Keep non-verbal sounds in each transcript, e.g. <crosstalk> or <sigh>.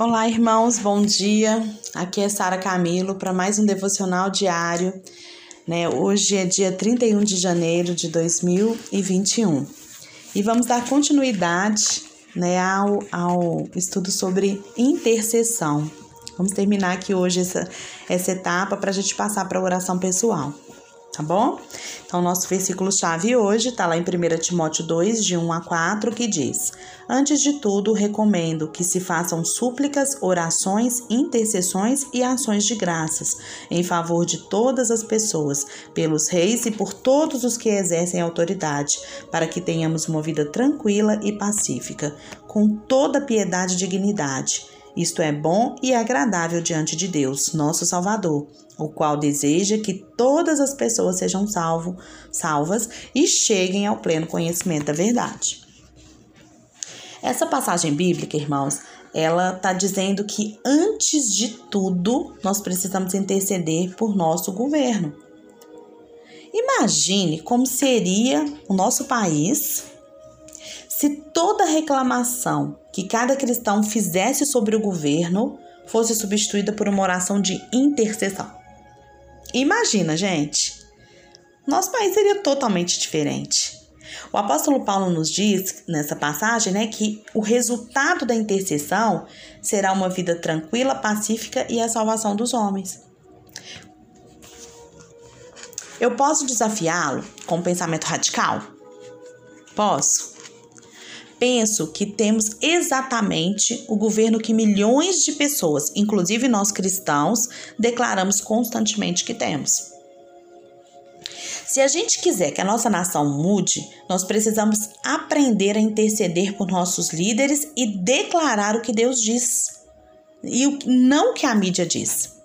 Olá, irmãos, bom dia. Aqui é Sara Camilo para mais um devocional diário. Né? Hoje é dia 31 de janeiro de 2021 e vamos dar continuidade né, ao, ao estudo sobre intercessão. Vamos terminar aqui hoje essa, essa etapa para a gente passar para a oração pessoal tá bom? Então, nosso versículo-chave hoje está lá em 1 Timóteo 2, de 1 a 4, que diz: Antes de tudo, recomendo que se façam súplicas, orações, intercessões e ações de graças em favor de todas as pessoas, pelos reis e por todos os que exercem autoridade, para que tenhamos uma vida tranquila e pacífica, com toda piedade e dignidade. Isto é bom e agradável diante de Deus, nosso Salvador, o qual deseja que todas as pessoas sejam salvo, salvas e cheguem ao pleno conhecimento da verdade. Essa passagem bíblica, irmãos, ela está dizendo que antes de tudo nós precisamos interceder por nosso governo. Imagine como seria o nosso país se toda reclamação que cada cristão fizesse sobre o governo fosse substituída por uma oração de intercessão. Imagina, gente. Nosso país seria totalmente diferente. O apóstolo Paulo nos diz nessa passagem, né, que o resultado da intercessão será uma vida tranquila, pacífica e a salvação dos homens. Eu posso desafiá-lo com um pensamento radical? Posso penso que temos exatamente o governo que milhões de pessoas, inclusive nós cristãos, declaramos constantemente que temos. Se a gente quiser que a nossa nação mude, nós precisamos aprender a interceder por nossos líderes e declarar o que Deus diz e não o que a mídia diz.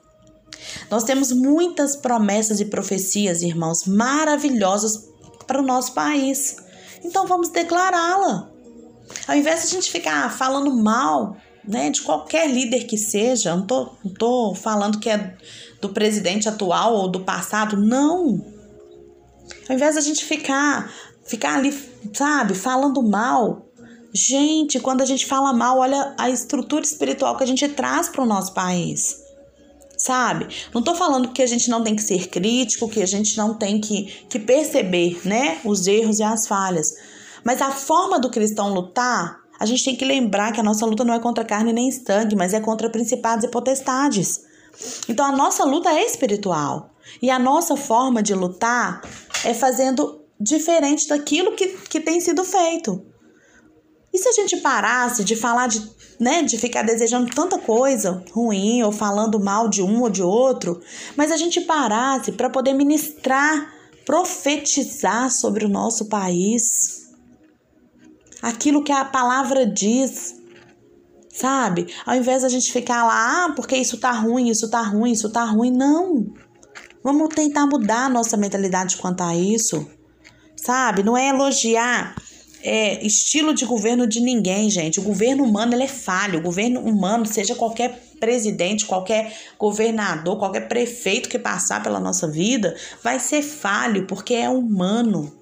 Nós temos muitas promessas e profecias, irmãos, maravilhosas para o nosso país. Então vamos declará-la. Ao invés de a gente ficar falando mal né, de qualquer líder que seja, não tô, não tô falando que é do presidente atual ou do passado, não. Ao invés de a gente ficar, ficar ali, sabe, falando mal, gente, quando a gente fala mal, olha a estrutura espiritual que a gente traz para o nosso país. Sabe? Não tô falando que a gente não tem que ser crítico, que a gente não tem que, que perceber, né, os erros e as falhas. Mas a forma do cristão lutar, a gente tem que lembrar que a nossa luta não é contra carne nem sangue, mas é contra principados e potestades. Então a nossa luta é espiritual. E a nossa forma de lutar é fazendo diferente daquilo que, que tem sido feito. E se a gente parasse de falar de, né, de ficar desejando tanta coisa ruim ou falando mal de um ou de outro, mas a gente parasse para poder ministrar, profetizar sobre o nosso país, aquilo que a palavra diz. Sabe? Ao invés da gente ficar lá, ah, porque isso tá ruim, isso tá ruim, isso tá ruim, não. Vamos tentar mudar a nossa mentalidade quanto a isso. Sabe? Não é elogiar é, estilo de governo de ninguém, gente. O governo humano ele é falho. O governo humano, seja qualquer presidente, qualquer governador, qualquer prefeito que passar pela nossa vida, vai ser falho, porque é humano.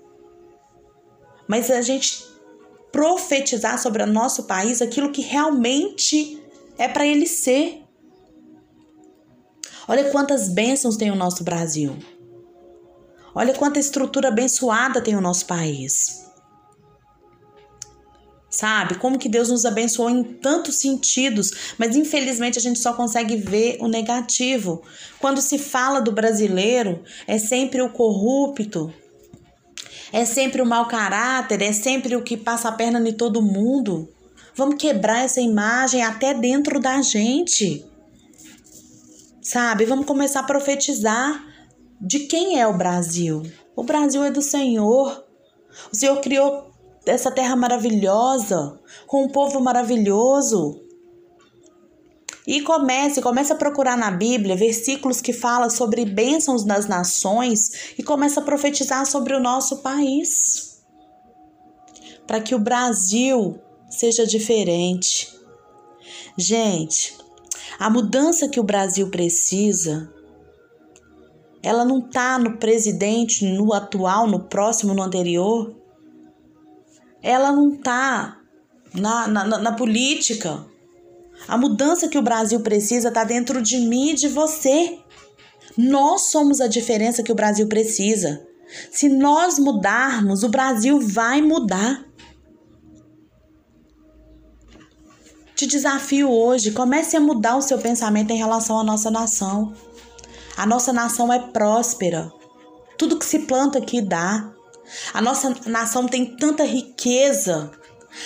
Mas a gente profetizar sobre o nosso país aquilo que realmente é para ele ser. Olha quantas bênçãos tem o nosso Brasil. Olha quanta estrutura abençoada tem o nosso país. Sabe? Como que Deus nos abençoou em tantos sentidos, mas infelizmente a gente só consegue ver o negativo. Quando se fala do brasileiro, é sempre o corrupto, é sempre o mau caráter, é sempre o que passa a perna em todo mundo. Vamos quebrar essa imagem até dentro da gente. Sabe? Vamos começar a profetizar de quem é o Brasil. O Brasil é do Senhor. O Senhor criou essa terra maravilhosa, com um povo maravilhoso. E comece, comece a procurar na Bíblia versículos que falam sobre bênçãos das nações e comece a profetizar sobre o nosso país. Para que o Brasil seja diferente. Gente, a mudança que o Brasil precisa, ela não está no presidente, no atual, no próximo, no anterior. Ela não está na, na, na política A mudança que o Brasil precisa está dentro de mim e de você. Nós somos a diferença que o Brasil precisa. Se nós mudarmos, o Brasil vai mudar. Te desafio hoje, comece a mudar o seu pensamento em relação à nossa nação. A nossa nação é próspera. Tudo que se planta aqui dá. A nossa nação tem tanta riqueza.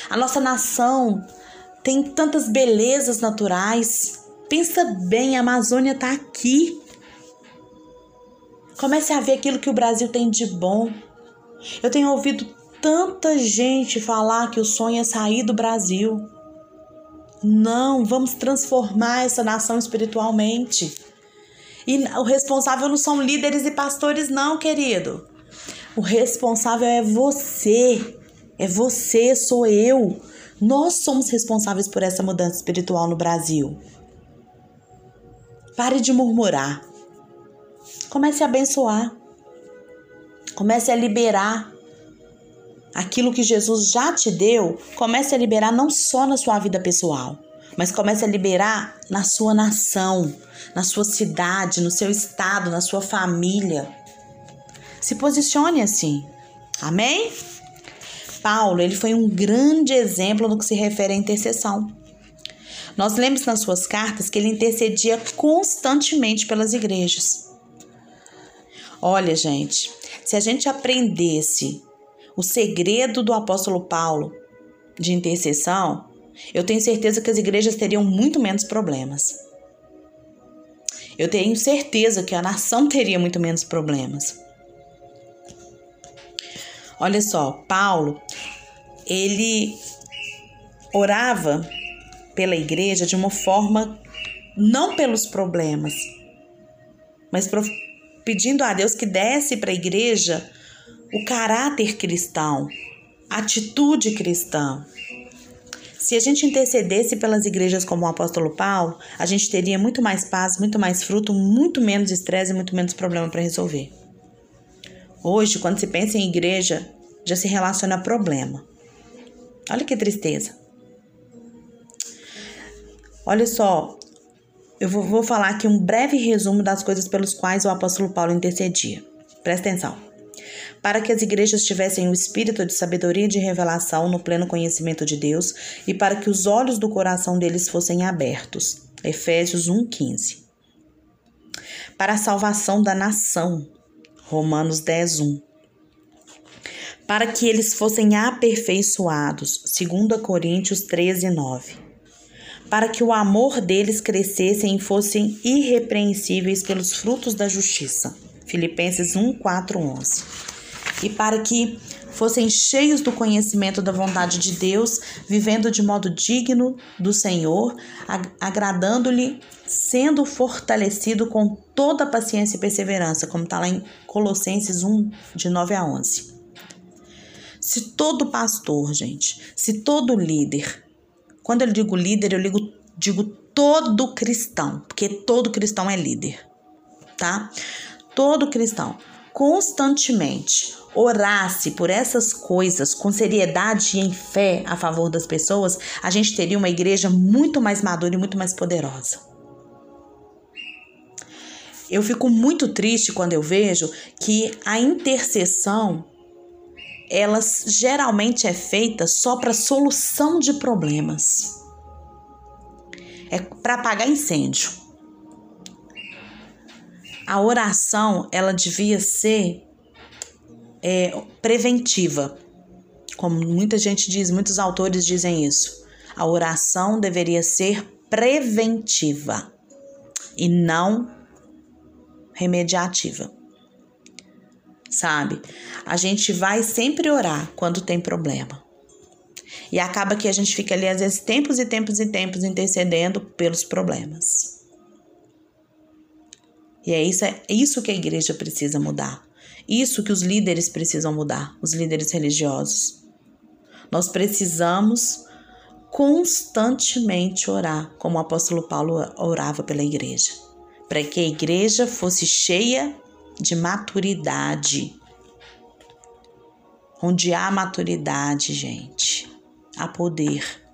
A nossa nação tem tantas belezas naturais. Pensa bem, a Amazônia está aqui. Comece a ver aquilo que o Brasil tem de bom. Eu tenho ouvido tanta gente falar que o sonho é sair do Brasil. Não, vamos transformar essa nação espiritualmente. E o responsável não são líderes e pastores, não, querido. O responsável é você. É você, sou eu. Nós somos responsáveis por essa mudança espiritual no Brasil. Pare de murmurar. Comece a abençoar. Comece a liberar aquilo que Jesus já te deu. Comece a liberar não só na sua vida pessoal, mas comece a liberar na sua nação, na sua cidade, no seu estado, na sua família. Se posicione assim. Amém? Paulo, ele foi um grande exemplo no que se refere à intercessão. Nós lemos nas suas cartas que ele intercedia constantemente pelas igrejas. Olha, gente, se a gente aprendesse o segredo do apóstolo Paulo de intercessão, eu tenho certeza que as igrejas teriam muito menos problemas. Eu tenho certeza que a nação teria muito menos problemas. Olha só, Paulo, ele orava pela igreja de uma forma não pelos problemas, mas pedindo a Deus que desse para a igreja o caráter cristão, a atitude cristã. Se a gente intercedesse pelas igrejas como o apóstolo Paulo, a gente teria muito mais paz, muito mais fruto, muito menos estresse e muito menos problema para resolver. Hoje, quando se pensa em igreja, já se relaciona a problema. Olha que tristeza. Olha só, eu vou, vou falar aqui um breve resumo das coisas pelos quais o apóstolo Paulo intercedia. Presta atenção. Para que as igrejas tivessem o espírito de sabedoria e de revelação no pleno conhecimento de Deus e para que os olhos do coração deles fossem abertos. Efésios 1,15. Para a salvação da nação. Romanos 10, 1 para que eles fossem aperfeiçoados, 2 Coríntios 13, 9. Para que o amor deles crescesse e fossem irrepreensíveis pelos frutos da justiça, Filipenses 1, 4, 11. E para que fossem cheios do conhecimento da vontade de Deus, vivendo de modo digno do Senhor, agradando-lhe, sendo fortalecido com toda paciência e perseverança, como está lá em Colossenses 1, de 9 a 11. Se todo pastor, gente, se todo líder, quando eu digo líder, eu digo, digo todo cristão, porque todo cristão é líder, tá? Todo cristão constantemente orasse por essas coisas com seriedade e em fé a favor das pessoas, a gente teria uma igreja muito mais madura e muito mais poderosa. Eu fico muito triste quando eu vejo que a intercessão ela geralmente é feita só para solução de problemas. É para apagar incêndio. A oração, ela devia ser é, preventiva. Como muita gente diz, muitos autores dizem isso. A oração deveria ser preventiva e não remediativa sabe? A gente vai sempre orar quando tem problema. E acaba que a gente fica ali, às vezes, tempos e tempos e tempos intercedendo pelos problemas. E é isso, é isso que a igreja precisa mudar. Isso que os líderes precisam mudar, os líderes religiosos. Nós precisamos constantemente orar, como o apóstolo Paulo orava pela igreja, para que a igreja fosse cheia de maturidade. Onde há maturidade, gente, há poder.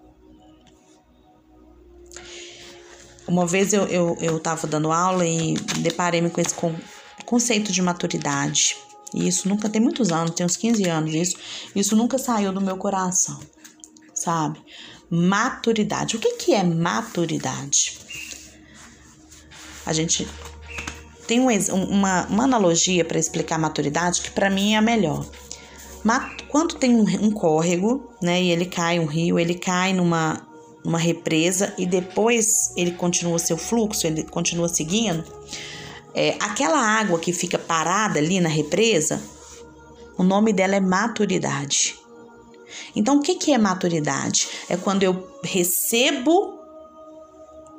Uma vez eu, eu, eu tava dando aula e deparei-me com esse con conceito de maturidade. E isso nunca tem muitos anos, tem uns 15 anos isso. Isso nunca saiu do meu coração, sabe? Maturidade. O que, que é maturidade? A gente tem um, uma, uma analogia para explicar maturidade que para mim é a melhor. Quando tem um, um córrego, né, e ele cai um rio, ele cai numa uma represa e depois ele continua seu fluxo, ele continua seguindo, é, aquela água que fica parada ali na represa, o nome dela é maturidade. Então, o que, que é maturidade? É quando eu recebo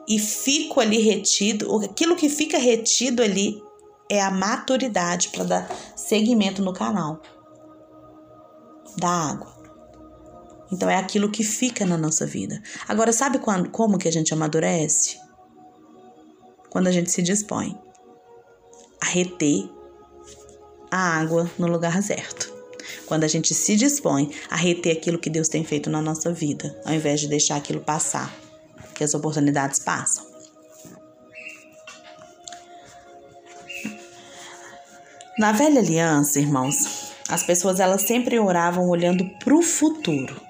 e fico ali retido, aquilo que fica retido ali é a maturidade para dar seguimento no canal da água. Então é aquilo que fica na nossa vida. Agora, sabe quando, como que a gente amadurece? Quando a gente se dispõe a reter a água no lugar certo. Quando a gente se dispõe a reter aquilo que Deus tem feito na nossa vida, ao invés de deixar aquilo passar, que as oportunidades passam. Na velha aliança, irmãos, as pessoas elas sempre oravam olhando para o futuro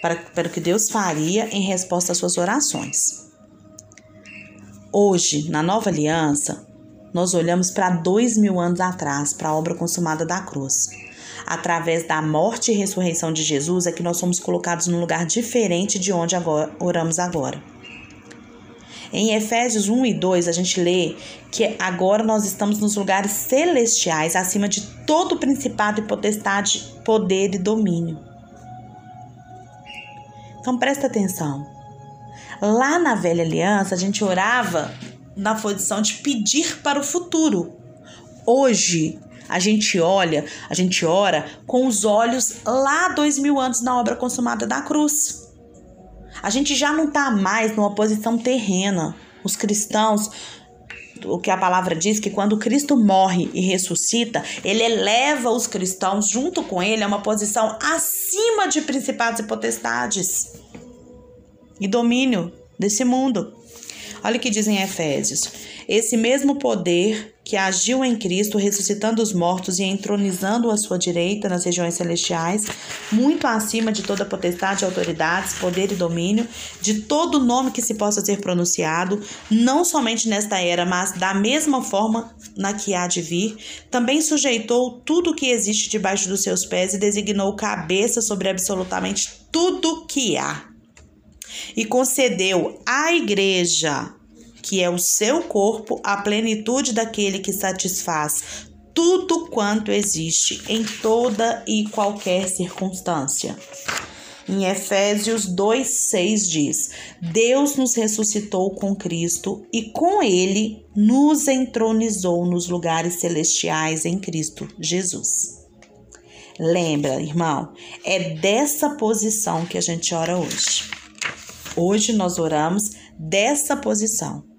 para, para o que Deus faria em resposta às suas orações. Hoje, na nova aliança, nós olhamos para dois mil anos atrás, para a obra consumada da cruz. Através da morte e ressurreição de Jesus é que nós somos colocados num lugar diferente de onde agora, oramos agora. Em Efésios 1 e 2, a gente lê que agora nós estamos nos lugares celestiais, acima de todo principado e potestade, poder e domínio. Então presta atenção. Lá na velha aliança, a gente orava na posição de pedir para o futuro. Hoje, a gente olha, a gente ora com os olhos lá dois mil anos na obra consumada da cruz. A gente já não está mais numa posição terrena. Os cristãos, o que a palavra diz, que quando Cristo morre e ressuscita, ele eleva os cristãos junto com ele a uma posição acima de principados e potestades e domínio desse mundo. Olha o que diz em Efésios: esse mesmo poder que agiu em Cristo, ressuscitando os mortos e entronizando à sua direita nas regiões celestiais, muito acima de toda potestade, autoridades, poder e domínio, de todo nome que se possa ser pronunciado, não somente nesta era, mas da mesma forma na que há de vir, também sujeitou tudo o que existe debaixo dos seus pés e designou cabeça sobre absolutamente tudo que há. E concedeu à igreja, que é o seu corpo, a plenitude daquele que satisfaz tudo quanto existe em toda e qualquer circunstância. Em Efésios 2:6 diz: Deus nos ressuscitou com Cristo e com ele nos entronizou nos lugares celestiais em Cristo Jesus. Lembra, irmão, é dessa posição que a gente ora hoje. Hoje nós oramos dessa posição.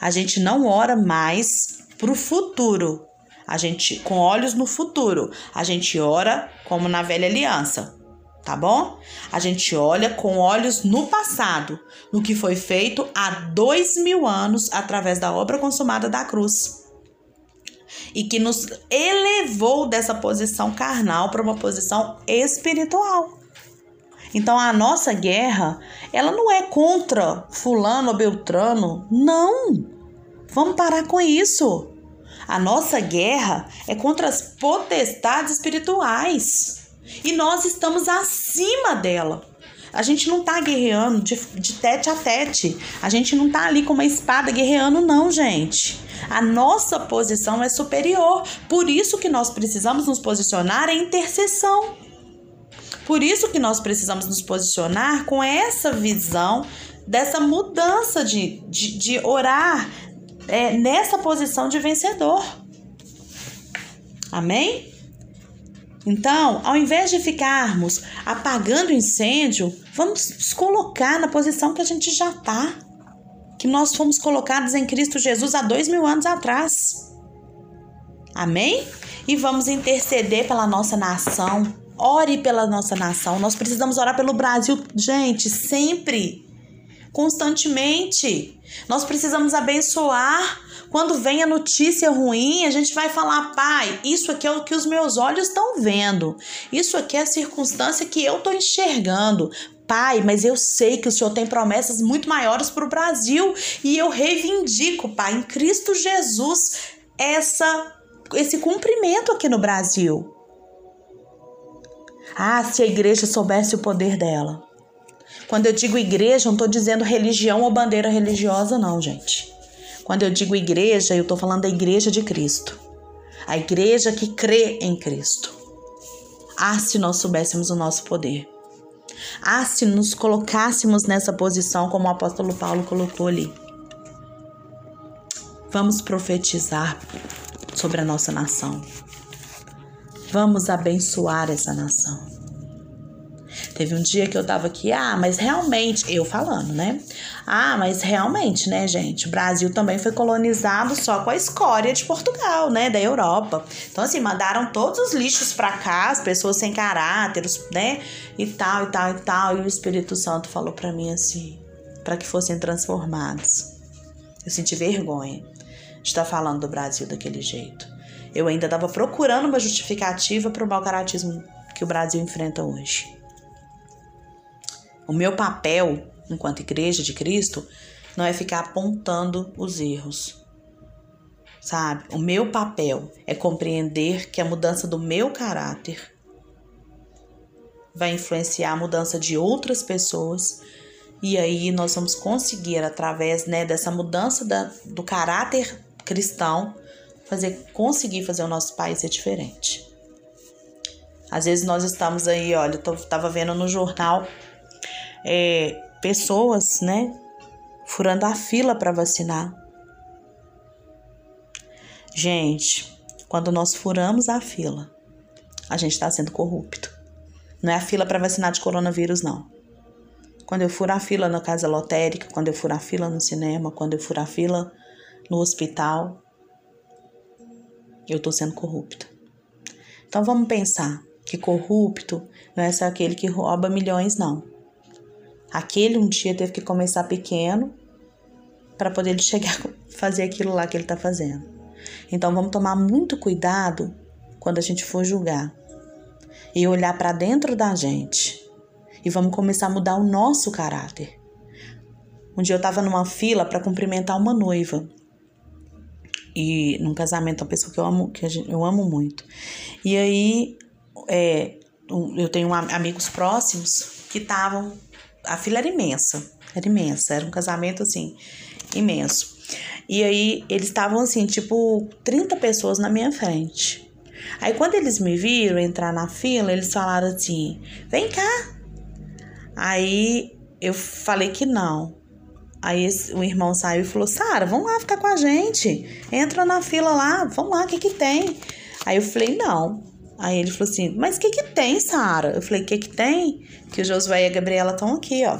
A gente não ora mais para o futuro. A gente com olhos no futuro. A gente ora como na velha aliança, tá bom? A gente olha com olhos no passado, no que foi feito há dois mil anos através da obra consumada da cruz e que nos elevou dessa posição carnal para uma posição espiritual. Então a nossa guerra, ela não é contra fulano ou beltrano, não. Vamos parar com isso. A nossa guerra é contra as potestades espirituais. E nós estamos acima dela. A gente não tá guerreando de, de tete a tete. A gente não tá ali com uma espada guerreando, não, gente. A nossa posição é superior. Por isso que nós precisamos nos posicionar em intercessão. Por isso que nós precisamos nos posicionar com essa visão dessa mudança de, de, de orar é, nessa posição de vencedor. Amém? Então, ao invés de ficarmos apagando incêndio, vamos nos colocar na posição que a gente já está. Que nós fomos colocados em Cristo Jesus há dois mil anos atrás. Amém? E vamos interceder pela nossa nação, Ore pela nossa nação. Nós precisamos orar pelo Brasil, gente, sempre. constantemente. Nós precisamos abençoar. Quando vem a notícia ruim, a gente vai falar, pai, isso aqui é o que os meus olhos estão vendo. Isso aqui é a circunstância que eu estou enxergando. Pai, mas eu sei que o Senhor tem promessas muito maiores para o Brasil e eu reivindico, Pai, em Cristo Jesus, essa, esse cumprimento aqui no Brasil. Ah, se a igreja soubesse o poder dela. Quando eu digo igreja, não estou dizendo religião ou bandeira religiosa, não, gente. Quando eu digo igreja, eu estou falando da igreja de Cristo. A igreja que crê em Cristo. Ah, se nós soubéssemos o nosso poder. Ah, se nos colocássemos nessa posição como o apóstolo Paulo colocou ali. Vamos profetizar sobre a nossa nação. Vamos abençoar essa nação. Teve um dia que eu tava aqui, ah, mas realmente, eu falando, né? Ah, mas realmente, né, gente? O Brasil também foi colonizado só com a escória de Portugal, né? Da Europa. Então, assim, mandaram todos os lixos pra cá, as pessoas sem caráter, né? E tal, e tal, e tal. E o Espírito Santo falou pra mim assim, para que fossem transformados. Eu senti vergonha de estar falando do Brasil daquele jeito eu ainda estava procurando uma justificativa para o mau caratismo que o Brasil enfrenta hoje. O meu papel, enquanto igreja de Cristo, não é ficar apontando os erros. Sabe? O meu papel é compreender que a mudança do meu caráter vai influenciar a mudança de outras pessoas e aí nós vamos conseguir através né, dessa mudança da, do caráter cristão fazer conseguir fazer o nosso país ser diferente. Às vezes nós estamos aí, olha, eu tava vendo no jornal é, pessoas, né, furando a fila para vacinar. Gente, quando nós furamos a fila, a gente está sendo corrupto. Não é a fila para vacinar de coronavírus, não. Quando eu furo a fila na casa lotérica, quando eu furo a fila no cinema, quando eu furo a fila no hospital, eu estou sendo corrupta. Então vamos pensar que corrupto não é só aquele que rouba milhões, não. Aquele um dia teve que começar pequeno para poder ele chegar a fazer aquilo lá que ele está fazendo. Então vamos tomar muito cuidado quando a gente for julgar e olhar para dentro da gente e vamos começar a mudar o nosso caráter. Um dia eu estava numa fila para cumprimentar uma noiva e num casamento, uma pessoa que eu amo, que eu amo muito. E aí é, eu tenho amigos próximos que estavam. A fila era imensa, era imensa, era um casamento assim, imenso. E aí eles estavam assim, tipo, 30 pessoas na minha frente. Aí quando eles me viram entrar na fila, eles falaram assim: vem cá. Aí eu falei que não. Aí o irmão saiu e falou: Sara, vamos lá ficar com a gente. Entra na fila lá, vamos lá, o que que tem? Aí eu falei: não. Aí ele falou assim: mas o que que tem, Sara? Eu falei: o que que tem? Que o Josué e a Gabriela estão aqui, ó.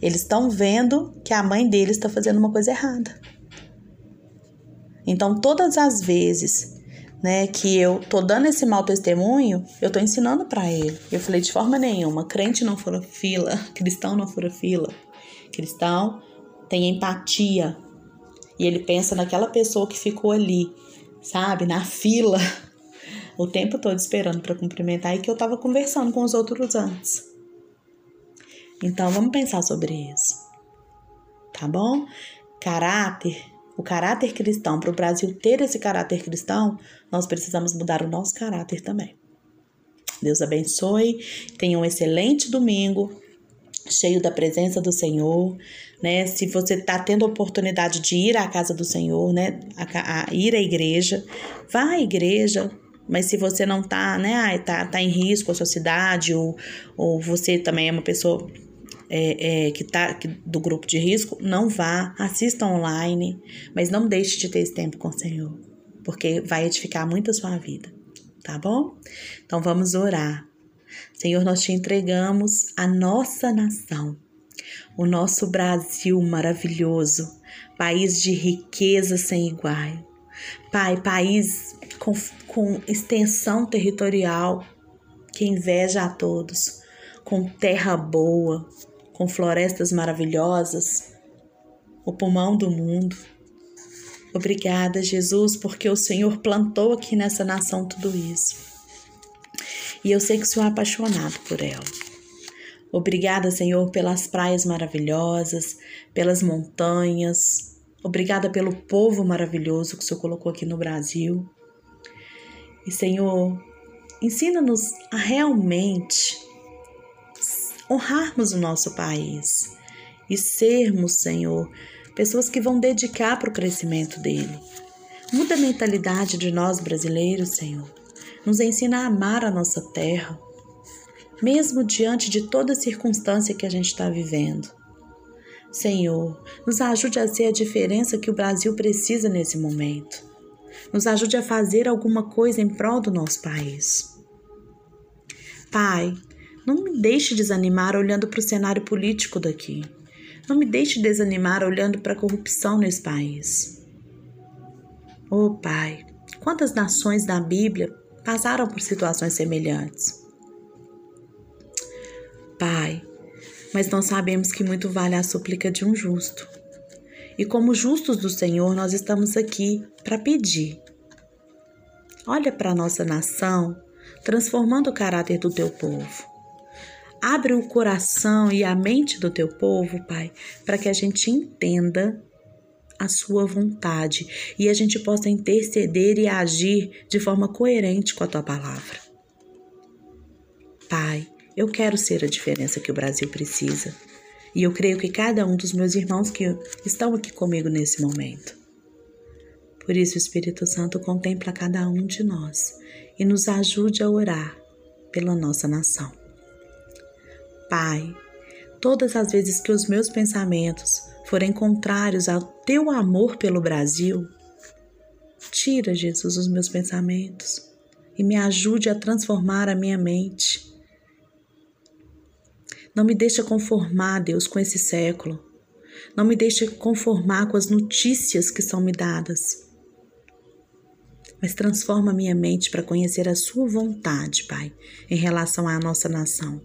Eles estão vendo que a mãe deles está fazendo uma coisa errada. Então, todas as vezes né, que eu tô dando esse mau testemunho, eu tô ensinando para ele. Eu falei de forma nenhuma, crente não fura fila, <laughs> cristão não fura fila cristão tem empatia e ele pensa naquela pessoa que ficou ali, sabe, na fila, <laughs> o tempo todo esperando para cumprimentar e que eu estava conversando com os outros antes. Então vamos pensar sobre isso, tá bom? Caráter, o caráter cristão, para o Brasil ter esse caráter cristão, nós precisamos mudar o nosso caráter também. Deus abençoe, tenha um excelente domingo cheio da presença do Senhor, né? Se você está tendo oportunidade de ir à casa do Senhor, né? A, a, ir à igreja, vá à igreja. Mas se você não tá, né? Ah, tá, tá em risco a sua cidade, ou, ou você também é uma pessoa é, é, que tá que, do grupo de risco, não vá, assista online, mas não deixe de ter esse tempo com o Senhor, porque vai edificar muito a sua vida, tá bom? Então vamos orar. Senhor, nós te entregamos a nossa nação, o nosso Brasil maravilhoso, país de riqueza sem igual. Pai, país com, com extensão territorial que inveja a todos, com terra boa, com florestas maravilhosas, o pulmão do mundo. Obrigada, Jesus, porque o Senhor plantou aqui nessa nação tudo isso. E eu sei que o Senhor é apaixonado por ela. Obrigada, Senhor, pelas praias maravilhosas, pelas montanhas. Obrigada pelo povo maravilhoso que o Senhor colocou aqui no Brasil. E, Senhor, ensina-nos a realmente honrarmos o nosso país e sermos, Senhor, pessoas que vão dedicar para o crescimento dele. Muda a mentalidade de nós brasileiros, Senhor. Nos ensina a amar a nossa terra, mesmo diante de toda circunstância que a gente está vivendo. Senhor, nos ajude a ser a diferença que o Brasil precisa nesse momento. Nos ajude a fazer alguma coisa em prol do nosso país. Pai, não me deixe desanimar olhando para o cenário político daqui. Não me deixe desanimar olhando para a corrupção nesse país. Oh Pai, quantas nações da Bíblia passaram por situações semelhantes? Pai, mas nós sabemos que muito vale a súplica de um justo. E como justos do Senhor, nós estamos aqui para pedir. Olha para a nossa nação, transformando o caráter do teu povo. Abre o coração e a mente do teu povo, Pai, para que a gente entenda a sua vontade e a gente possa interceder e agir de forma coerente com a tua palavra. Pai, eu quero ser a diferença que o Brasil precisa. E eu creio que cada um dos meus irmãos que estão aqui comigo nesse momento. Por isso, o Espírito Santo contempla cada um de nós e nos ajude a orar pela nossa nação. Pai, todas as vezes que os meus pensamentos forem contrários ao teu amor pelo Brasil, tira, Jesus, os meus pensamentos e me ajude a transformar a minha mente. Não me deixe conformar, Deus, com esse século. Não me deixe conformar com as notícias que são me dadas. Mas transforma minha mente para conhecer a Sua vontade, Pai, em relação à nossa nação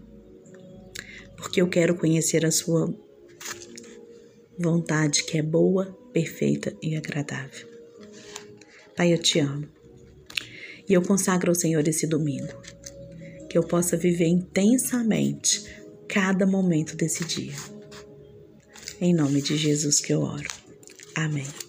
porque eu quero conhecer a Sua vontade que é boa, perfeita e agradável. Pai, eu te amo. E eu consagro ao Senhor esse domingo, que eu possa viver intensamente cada momento desse dia. Em nome de Jesus que eu oro. Amém.